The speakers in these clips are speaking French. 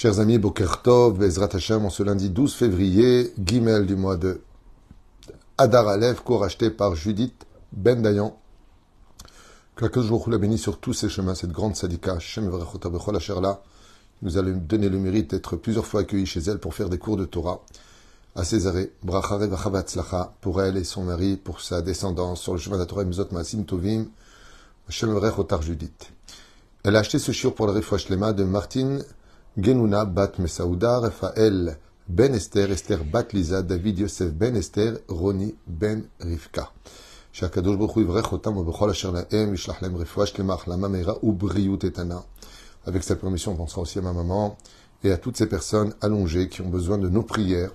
Chers amis, Boker Tov, Bezrat Hashem, en ce lundi 12 février, Guimel du mois de Adar Aleph, cours acheté par Judith Ben Dayan. Que jour la béni sur tous ses chemins, cette grande sadika, Shem Vrechota Bechol Asherla, nous allons donner le mérite d'être plusieurs fois accueillis chez elle pour faire des cours de Torah. À Césarée, Brachare Vachabatzlacha, pour elle et son mari, pour sa descendance, sur le chemin de la Torah, Mzot Masim Tovim, Shem Vrechotar Judith. Elle a acheté ce shiur pour le refouach lema de Martine Genuna bat Mesaouda, Raphaël ben Esther, Esther bat Lisa, David Yosef ben Esther, Roni ben Rivka. שהקדוש ברוך הוא יברך אותם ובכל אשר להם ישלח להם רפואה שלמה, החלמה מהירה ובריאות איתנה. Avec cette permission, on pensera aussi à ma maman et à toutes ces personnes allongées qui ont besoin de nos prières,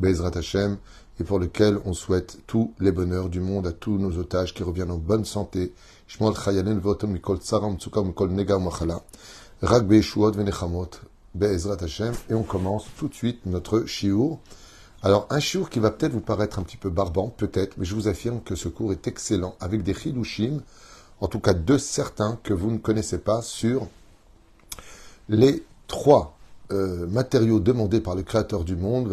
Bezrat Hashem, et pour lesquelles on souhaite tous les bonheurs du monde à tous nos otages qui reviennent en bonne santé. Shmuel Chayanen votom mikol tsaram tsukam mikol nega machala. Rak be'eshuot venechamot. Be'ezrat Hashem. Et on commence tout de suite notre shiur. Alors, un shiur qui va peut-être vous paraître un petit peu barbant, peut-être, mais je vous affirme que ce cours est excellent, avec des chidushim, en tout cas deux certains que vous ne connaissez pas, sur les trois euh, matériaux demandés par le Créateur du monde.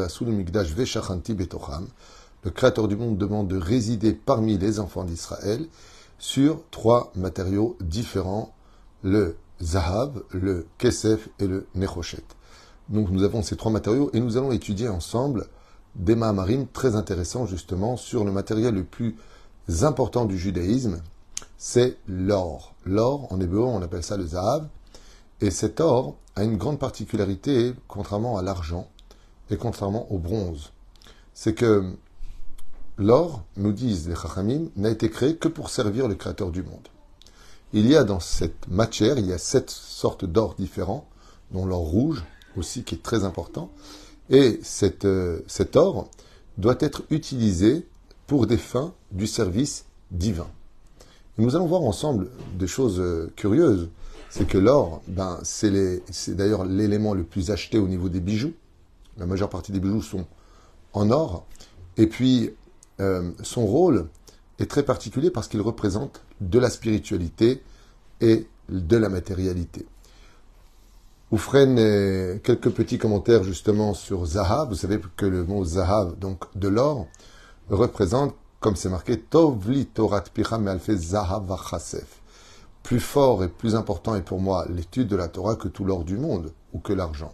Le Créateur du monde demande de résider parmi les enfants d'Israël sur trois matériaux différents, le Zahav, le Kesef et le Nechoshet. Donc nous avons ces trois matériaux et nous allons étudier ensemble des Mahamarim très intéressants justement sur le matériel le plus important du judaïsme, c'est l'or. L'or, en hébreu, on appelle ça le Zahav. Et cet or a une grande particularité, contrairement à l'argent et contrairement au bronze. C'est que l'or, nous disent les Chachamim, n'a été créé que pour servir le Créateur du monde. Il y a dans cette matière, il y a sept sortes d'or différents, dont l'or rouge aussi, qui est très important. Et cet, cet or doit être utilisé pour des fins du service divin. Nous allons voir ensemble des choses curieuses. C'est que l'or, ben, c'est d'ailleurs l'élément le plus acheté au niveau des bijoux. La majeure partie des bijoux sont en or. Et puis, euh, son rôle est très particulier parce qu'il représente de la spiritualité et de la matérialité. Oufren, quelques petits commentaires justement sur Zahav. Vous savez que le mot Zahav, donc de l'or, représente, comme c'est marqué, Tovli Torat Picham Alfe Zahav Vachasef. Plus fort et plus important est pour moi l'étude de la Torah que tout l'or du monde ou que l'argent.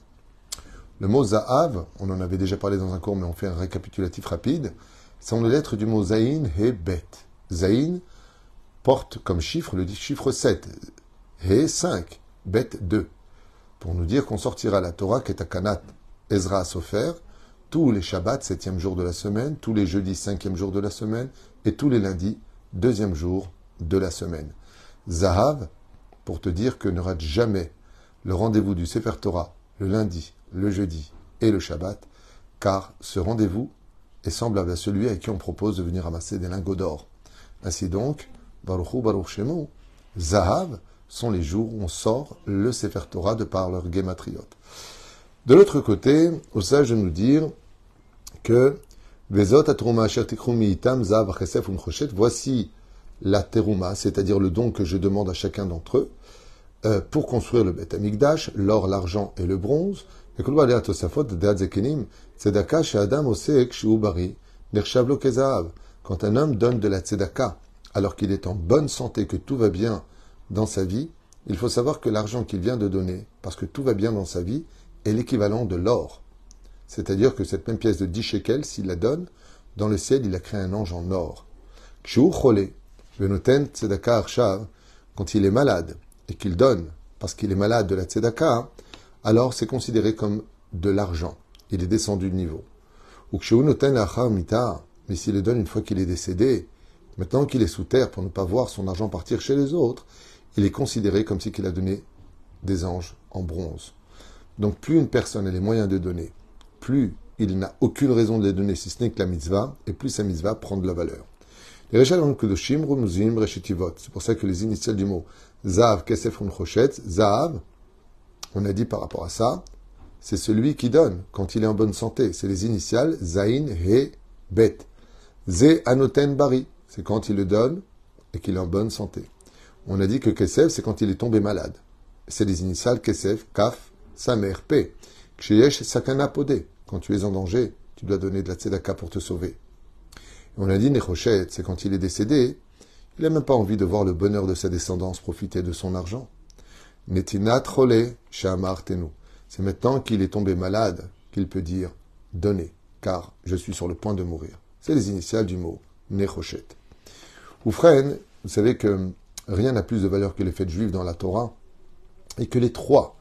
Le mot Zahav, on en avait déjà parlé dans un cours, mais on fait un récapitulatif rapide, sont les lettres du mot Zain et Bet. Zain porte comme chiffre le chiffre 7, He 5, Bet 2, pour nous dire qu'on sortira la Torah Ketakanat Ezra Sofer tous les Shabbats, septième jour de la semaine, tous les jeudis, cinquième jour de la semaine, et tous les lundis, deuxième jour de la semaine. Zahav, pour te dire que ne rate jamais le rendez-vous du Sefer Torah le lundi, le jeudi et le Shabbat, car ce rendez-vous est semblable à celui à qui on propose de venir ramasser des lingots d'or. Ainsi donc, Baruchu Baruch Shemu, Zahav sont les jours où on sort le Sefer Torah de par leur guématriote. De l'autre côté, au de nous dire que voici la terouma, c'est-à-dire le don que je demande à chacun d'entre eux, euh, pour construire le Beth Amikdash, l'or, l'argent et le bronze. Quand un homme donne de la tzedaka, alors qu'il est en bonne santé, que tout va bien dans sa vie, il faut savoir que l'argent qu'il vient de donner, parce que tout va bien dans sa vie, est l'équivalent de l'or. C'est-à-dire que cette même pièce de 10 shekels, s'il la donne, dans le ciel, il a créé un ange en or. Tzedaka quand il est malade et qu'il donne parce qu'il est malade de la tzedaka, alors c'est considéré comme de l'argent. Il est descendu de niveau. Mais s'il le donne une fois qu'il est décédé, maintenant qu'il est sous terre pour ne pas voir son argent partir chez les autres, il est considéré comme si qu'il a donné des anges en bronze. Donc plus une personne a les moyens de donner, plus il n'a aucune raison de les donner si ce n'est que la mitzvah, et plus sa mitzvah prend de la valeur. C'est pour ça que les initiales du mot Zav, Kesef, Zav, on a dit par rapport à ça, c'est celui qui donne quand il est en bonne santé. C'est les initiales Zain, He, Bet. Ze, Anoten, Bari, c'est quand il le donne et qu'il est en bonne santé. On a dit que Kesef, c'est quand il est tombé malade. C'est les initiales Kesef, Kaf, sa mère, P. Ksheyesh sakana podé. Quand tu es en danger, tu dois donner de la tzedaka pour te sauver. on a dit Nechoshet, c'est quand il est décédé, il n'a même pas envie de voir le bonheur de sa descendance profiter de son argent. Netinat cholé, shamar tenu. C'est maintenant qu'il est tombé malade qu'il peut dire donnez, car je suis sur le point de mourir. C'est les initiales du mot Nechoshet. Oufren, vous savez que rien n'a plus de valeur que les fêtes juives dans la Torah, et que les trois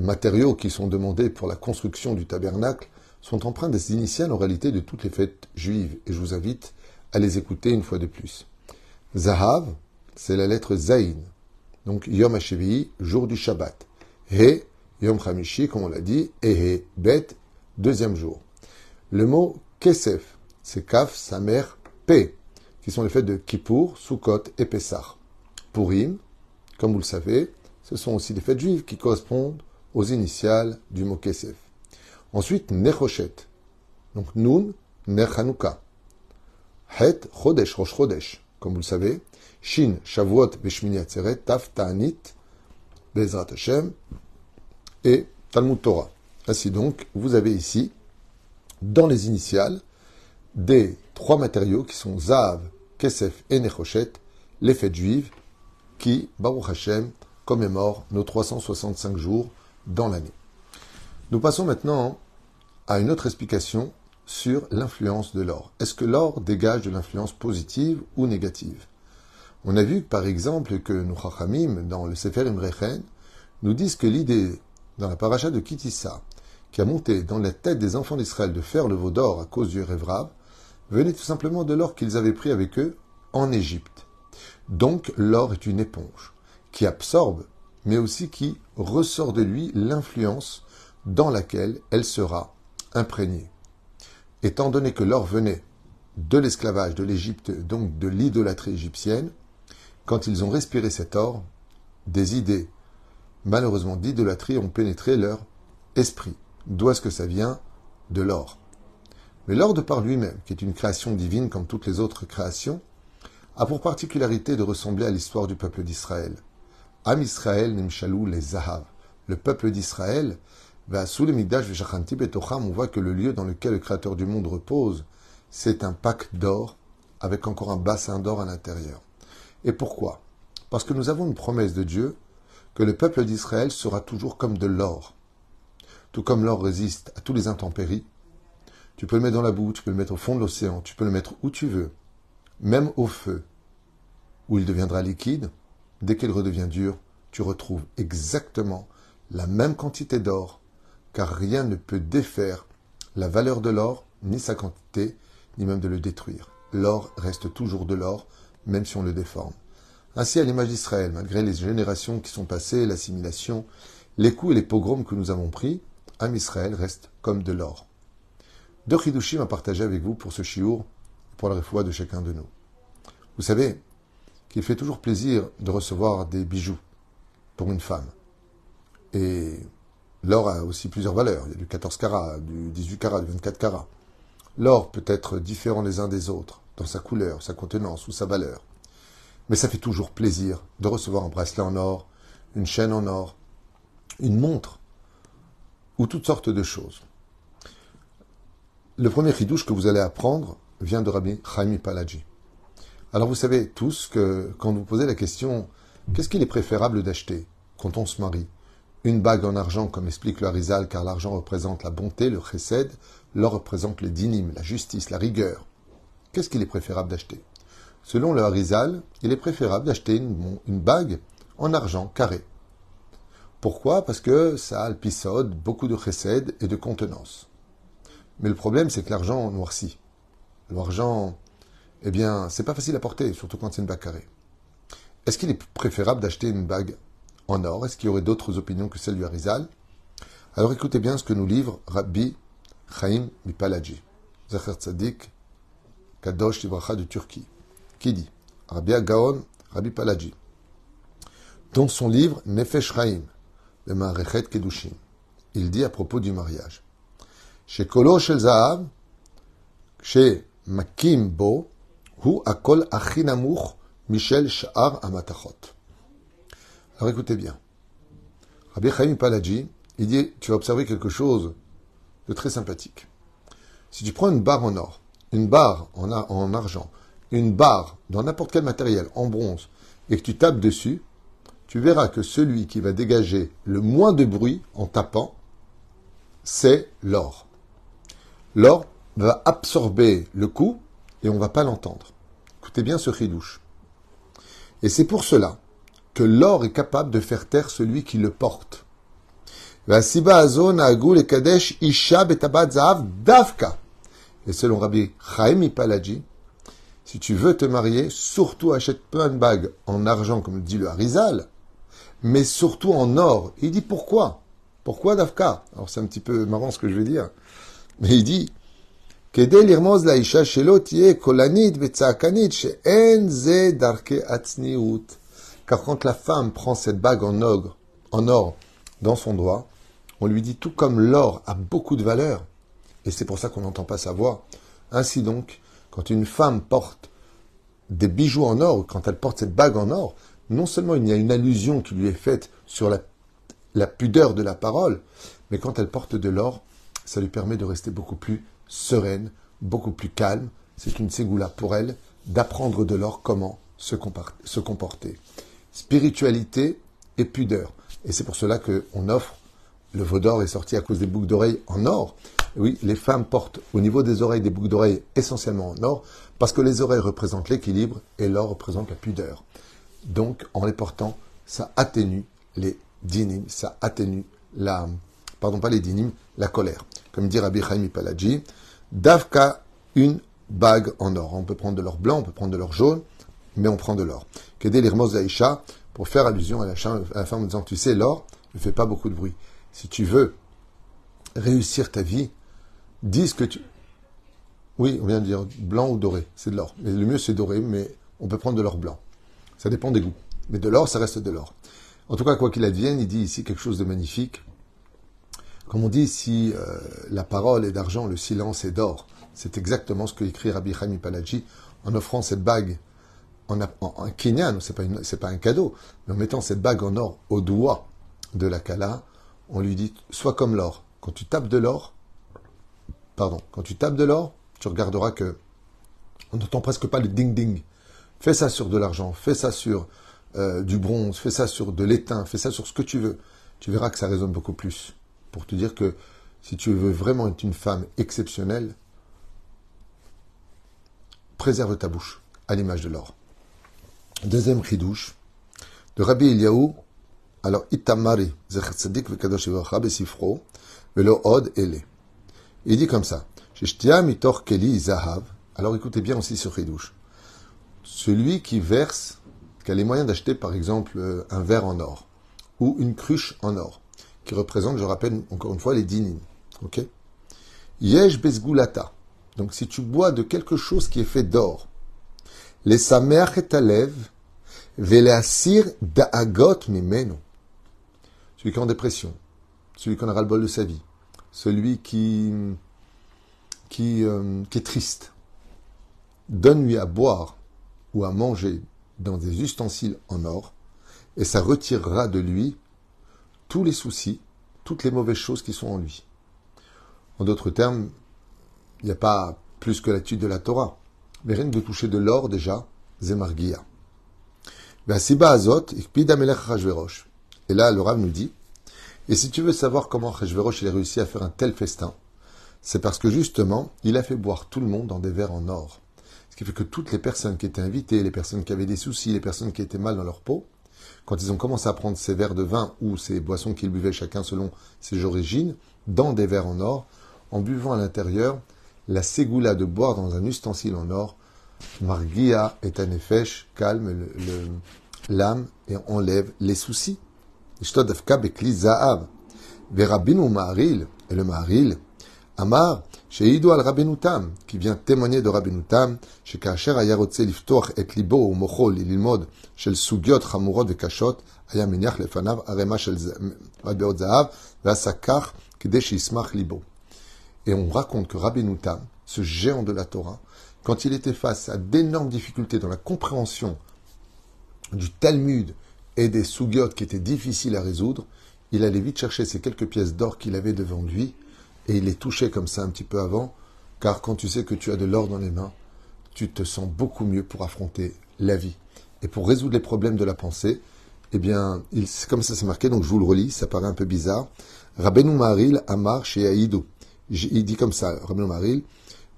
matériaux qui sont demandés pour la construction du tabernacle sont empreints des initiales en réalité de toutes les fêtes juives, et je vous invite à les écouter une fois de plus. Zahav, c'est la lettre Zain, donc Yom HaShevi, jour du Shabbat. He, Yom Hamishi, comme on l'a dit, et He, Bet, deuxième jour. Le mot Kesef, c'est Kaf, sa mère, P, qui sont les fêtes de Kippour, Sukkot et Pessah. Purim, comme vous le savez, ce sont aussi des fêtes juives qui correspondent aux initiales du mot Kesef. Ensuite, Nechoshet. Donc Nun, Nechanouka. Het, Chodesh, Rosh Chodesh, comme vous le savez. Shin, Shavuot, Beshmini Atzeret, Taf, Ta'anit, Bezrat Hashem et Talmud Torah. Ainsi donc, vous avez ici, dans les initiales, des trois matériaux qui sont Zav, Kesef et Nechoshet, les fêtes juives, qui, Baruch Hashem, commémore nos 365 jours dans l'année. Nous passons maintenant à une autre explication sur l'influence de l'or. Est-ce que l'or dégage de l'influence positive ou négative? On a vu par exemple que nos Chachamim, dans le Sefer Imrechen, nous disent que l'idée, dans la paracha de Kitissa, qui a monté dans la tête des enfants d'Israël de faire le veau d'or à cause du Révrav, venait tout simplement de l'or qu'ils avaient pris avec eux en Égypte. Donc l'or est une éponge qui absorbe, mais aussi qui ressort de lui l'influence dans laquelle elle sera imprégnée. Étant donné que l'or venait de l'esclavage de l'Égypte, donc de l'idolâtrie égyptienne, quand ils ont respiré cet or, des idées, malheureusement d'idolâtrie, ont pénétré leur esprit. D'où est-ce que ça vient? De l'or. Mais l'or de par lui-même, qui est une création divine comme toutes les autres créations, a pour particularité de ressembler à l'histoire du peuple d'Israël. Am Israël Nimshalou les Zahav. Le peuple d'Israël, va sous le Migdash on voit que le lieu dans lequel le Créateur du monde repose, c'est un pack d'or avec encore un bassin d'or à l'intérieur. Et pourquoi? Parce que nous avons une promesse de Dieu que le peuple d'Israël sera toujours comme de l'or. Tout comme l'or résiste à tous les intempéries, tu peux le mettre dans la boue, tu peux le mettre au fond de l'océan, tu peux le mettre où tu veux, même au feu, où il deviendra liquide, dès qu'il redevient dur, tu retrouves exactement la même quantité d'or, car rien ne peut défaire la valeur de l'or, ni sa quantité, ni même de le détruire. L'or reste toujours de l'or, même si on le déforme. Ainsi, à l'image d'Israël, malgré les générations qui sont passées, l'assimilation, les coups et les pogroms que nous avons pris, Am Israël reste comme de l'or. Deux chidushim à partager avec vous pour ce chiour, pour la foi de chacun de nous. Vous savez, qu'il fait toujours plaisir de recevoir des bijoux pour une femme. Et l'or a aussi plusieurs valeurs. Il y a du 14 carats, du 18 carats, du 24 carats. L'or peut être différent les uns des autres, dans sa couleur, sa contenance ou sa valeur. Mais ça fait toujours plaisir de recevoir un bracelet en or, une chaîne en or, une montre, ou toutes sortes de choses. Le premier ridouche que vous allez apprendre vient de Rabbi Chaim Palaji. Alors vous savez tous que quand vous posez la question qu'est-ce qu'il est préférable d'acheter quand on se marie? Une bague en argent, comme explique le Harizal, car l'argent représente la bonté, le chesed, l'or représente les dynimes, la justice, la rigueur. Qu'est-ce qu'il est préférable d'acheter? Selon le Harizal, il est préférable d'acheter une, bague en argent carré. Pourquoi? Parce que ça alpisode beaucoup de chesed et de contenance. Mais le problème, c'est que l'argent noircit. L'argent eh bien, c'est pas facile à porter, surtout quand c'est une bague carrée. Est-ce qu'il est préférable d'acheter une bague en or? Est-ce qu'il y aurait d'autres opinions que celle du Harizal? Alors écoutez bien ce que nous livre Rabbi Chaim Mipalaji, Zacher Tzadik, Kadosh Libracha de Turquie, qui dit Rabbi Agaon, Rabbi Palaji, dans son livre Nefesh Chaim, le Marechet Kedushim, il dit à propos du mariage Chez Kolo Shel Zahav, chez Makim Bo, akol Michel Sha'ar Amatachot. Alors écoutez bien. Rabbi Chaim Paladji, il dit, tu vas observer quelque chose de très sympathique. Si tu prends une barre en or, une barre en, en argent, une barre dans n'importe quel matériel, en bronze, et que tu tapes dessus, tu verras que celui qui va dégager le moins de bruit en tapant, c'est l'or. L'or va absorber le coup et on ne va pas l'entendre. Écoutez bien ce chidouche. Et c'est pour cela que l'or est capable de faire taire celui qui le porte. Et selon Rabbi Chaim Palaji, si tu veux te marier, surtout achète plein de bagues en argent, comme dit le Harizal, mais surtout en or. Il dit pourquoi? Pourquoi Dafka Alors c'est un petit peu marrant ce que je vais dire, mais il dit car quand la femme prend cette bague en or, en or dans son doigt, on lui dit tout comme l'or a beaucoup de valeur, et c'est pour ça qu'on n'entend pas sa voix. Ainsi donc, quand une femme porte des bijoux en or, quand elle porte cette bague en or, non seulement il y a une allusion qui lui est faite sur la, pudeur de la parole, mais quand elle porte de l'or, ça lui permet de rester beaucoup plus sereine, beaucoup plus calme. C'est une ségoula pour elle d'apprendre de l'or comment se, comporter. Spiritualité et pudeur. Et c'est pour cela qu'on offre, le veau d'or est sorti à cause des boucles d'oreilles en or. Oui, les femmes portent au niveau des oreilles des boucles d'oreilles essentiellement en or, parce que les oreilles représentent l'équilibre et l'or représente la pudeur. Donc, en les portant, ça atténue les dynimes, ça atténue la, pardon, pas les dynimes, la colère. Comme dit Rabbi Chaim Palaji, Davka, une bague en or. On peut prendre de l'or blanc, on peut prendre de l'or jaune, mais on prend de l'or. Kedé l'irmos Aïcha, pour faire allusion à la, femme en disant, tu sais, l'or ne fait pas beaucoup de bruit. Si tu veux réussir ta vie, dis ce que tu... Oui, on vient de dire blanc ou doré, c'est de l'or. Mais le mieux, c'est doré, mais on peut prendre de l'or blanc. Ça dépend des goûts. Mais de l'or, ça reste de l'or. En tout cas, quoi qu'il advienne, il dit ici quelque chose de magnifique. Comme on dit, si euh, la parole est d'argent, le silence est d'or. C'est exactement ce que écrit Rabbi Chaim Palaji en offrant cette bague en, en, en Kenyan, c'est pas, pas un cadeau, mais en mettant cette bague en or au doigt de la Kala, on lui dit sois comme l'or. Quand tu tapes de l'or, pardon, quand tu tapes de l'or, tu regarderas que on n'entend presque pas le ding ding. Fais ça sur de l'argent, fais ça sur euh, du bronze, fais ça sur de l'étain, fais ça sur ce que tu veux. Tu verras que ça résonne beaucoup plus. Pour te dire que si tu veux vraiment être une femme exceptionnelle, préserve ta bouche, à l'image de l'or. Deuxième chidouche, de Rabbi Eliaou, alors Itamari, Zechatzadik vekadosh besifro, velo od ele. Il dit comme ça, alors écoutez bien aussi ce chidouche. Celui qui verse, qui a les moyens d'acheter par exemple un verre en or, ou une cruche en or, qui représente, je rappelle encore une fois, les dinim. Ok? Yesh bezgulata. Donc si tu bois de quelque chose qui est fait d'or, les samer etalev, velasir da'agot mimenu. Celui qui est en dépression, celui qui en a ras-le-bol de sa vie, celui euh, qui est triste, donne-lui à boire ou à manger dans des ustensiles en or, et ça retirera de lui tous les soucis, toutes les mauvaises choses qui sont en lui. En d'autres termes, il n'y a pas plus que l'étude de la Torah. Mais rien de toucher de l'or déjà, Zemargia. Et là, le nous dit, et si tu veux savoir comment Hachverosh a réussi à faire un tel festin, c'est parce que justement, il a fait boire tout le monde dans des verres en or. Ce qui fait que toutes les personnes qui étaient invitées, les personnes qui avaient des soucis, les personnes qui étaient mal dans leur peau, quand ils ont commencé à prendre ces verres de vin ou ces boissons qu'ils buvaient chacun selon ses origines, dans des verres en or, en buvant à l'intérieur, la ségoula de boire dans un ustensile en or, Margia est un effet calme l'âme et enlève les soucis et le Maharil, Amar, chez Ido al Rabenutam, qui vient témoigner de Rabenutam, chez Kacher Ayarotse Liftoch et Libo ou Mochol Ililmod, chez le Sugiot Hamurod et Kashot, Ayaminiach Lefanav, Arema shel Radbeot Zahav, Vasakach, Kedesh Ismach Libo. Et on raconte que Rabenutam, ce géant de la Torah, quand il était face à d'énormes difficultés dans la compréhension du Talmud, et des sougiotes qui étaient difficiles à résoudre, il allait vite chercher ces quelques pièces d'or qu'il avait devant lui et il les touchait comme ça un petit peu avant, car quand tu sais que tu as de l'or dans les mains, tu te sens beaucoup mieux pour affronter la vie. Et pour résoudre les problèmes de la pensée, eh bien, il, comme ça c'est marqué, donc je vous le relis, ça paraît un peu bizarre. Rabbeinu Maril Amar chez Aïdou. Il dit comme ça, Rabbeinu Maril,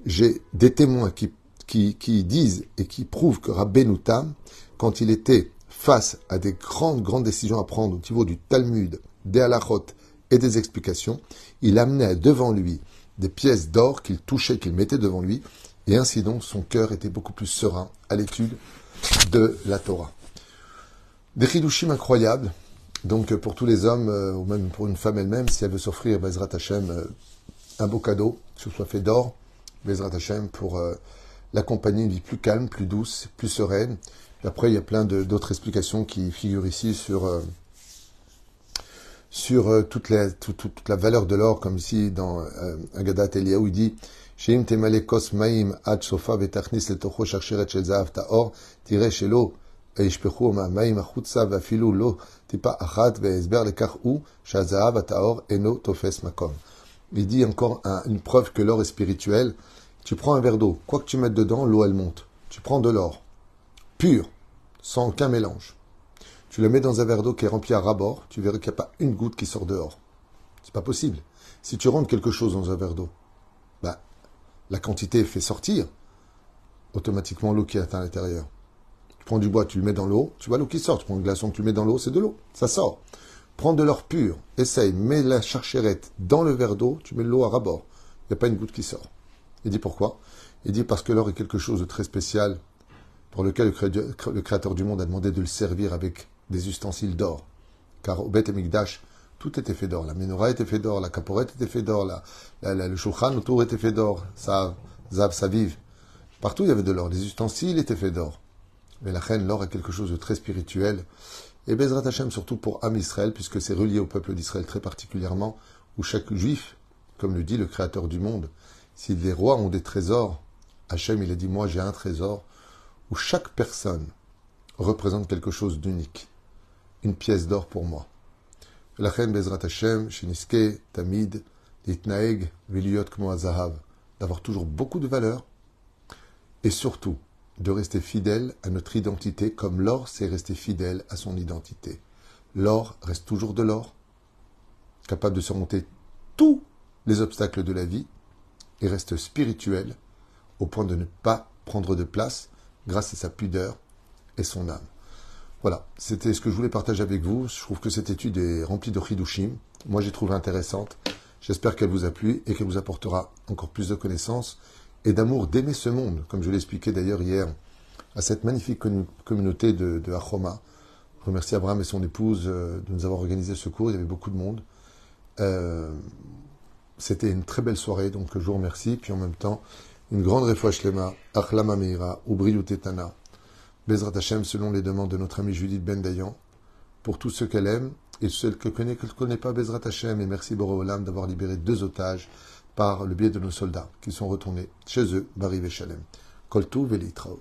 j'ai des témoins qui, qui, qui, disent et qui prouvent que Rabbeinu Tam, quand il était face à des grandes, grandes décisions à prendre au niveau du Talmud, des halachot et des explications, il amenait devant lui des pièces d'or qu'il touchait, qu'il mettait devant lui, et ainsi donc son cœur était beaucoup plus serein à l'étude de la Torah. Des chidushim incroyables, donc pour tous les hommes, euh, ou même pour une femme elle-même, si elle veut s'offrir Bezrat Hashem euh, un beau cadeau, que ce soit fait d'or, Bezrat Hashem, pour euh, l'accompagner une vie plus calme, plus douce, plus sereine. après, il y a plein d'autres explications qui figurent ici sur sur toute, la, toute, la valeur de l'or, comme ici dans euh, Agadat Eliyahu, il dit שאם תמלא כוס מים עד סופה ותכניס לתוכו שרשרת של זהב טהור, תראה שלא ישפכו מהמים החוצה ואפילו לא טיפה אחת, וההסבר לכך הוא שהזהב הטהור אינו תופס מקום. Il dit encore un, une preuve que l'or est spirituel. Tu prends un verre d'eau, quoi que tu mettes dedans, l'eau elle monte. Tu prends de l'or, pur, sans aucun mélange. Tu le mets dans un verre d'eau qui est rempli à rabord, tu verras qu'il n'y a pas une goutte qui sort dehors. C'est pas possible. Si tu rentres quelque chose dans un verre d'eau, bah, la quantité fait sortir automatiquement l'eau qui est à l'intérieur. Tu prends du bois, tu le mets dans l'eau, tu vois l'eau qui sort. Tu prends un glaçon, tu le mets dans l'eau, c'est de l'eau, ça sort. Prends de l'or pur, essaye, mets la charcherette dans le verre d'eau, tu mets l'eau à rabord. Il n'y a pas une goutte qui sort. Il dit pourquoi? Il dit parce que l'or est quelque chose de très spécial pour lequel le Créateur du monde a demandé de le servir avec des ustensiles d'or. Car au Beth Amikdash, tout était fait d'or. La menorah était fait d'or, la caporette était fait d'or, la, le shulchan autour était fait d'or, vive. Partout il y avait de l'or. Les ustensiles étaient faits d'or. Mais la reine, l'or est quelque chose de très spirituel. Et Bezrat Hashem, surtout pour Am Israël, puisque c'est relié au peuple d'Israël très particulièrement, où chaque juif, comme le dit le créateur du monde, si les rois ont des trésors, Hachem, il a dit, moi j'ai un trésor, où chaque personne représente quelque chose d'unique. Une pièce d'or pour moi. La reine Bezrat Hashem, Shiniske, Tamid, Litnaeg, Viliot Zahav, d'avoir toujours beaucoup de valeur et surtout de rester fidèle à notre identité comme l'or s'est resté fidèle à son identité. L'or reste toujours de l'or, capable de surmonter tous les obstacles de la vie et reste spirituel au point de ne pas prendre de place grâce à sa pudeur et son âme. Voilà, c'était ce que je voulais partager avec vous. Je trouve que cette étude est remplie de chidushim. Moi, j'ai trouvé intéressante. J'espère qu'elle vous a plu et qu'elle vous apportera encore plus de connaissances et d'amour d'aimer ce monde, comme je l'expliquais d'ailleurs hier à cette magnifique communauté de, de Achoma. Je remercie Abraham et son épouse euh, de nous avoir organisé ce cours. Il y avait beaucoup de monde. Euh, c'était une très belle soirée, donc je vous remercie. Puis en même temps, une grande refouach lema, Achlama Meira, Ubriut Tetana. Bezrat Hashem selon les demandes de notre amie Judith Ben Dayan, pour tous ceux qu'elle aime et ceux qu'elle connaît, ne connaît pas Bezrat Hashem. Et merci Borolam d'avoir libéré deux otages par le biais de nos soldats qui sont retournés chez eux, Bari Veshalem. Koltu Velitraut.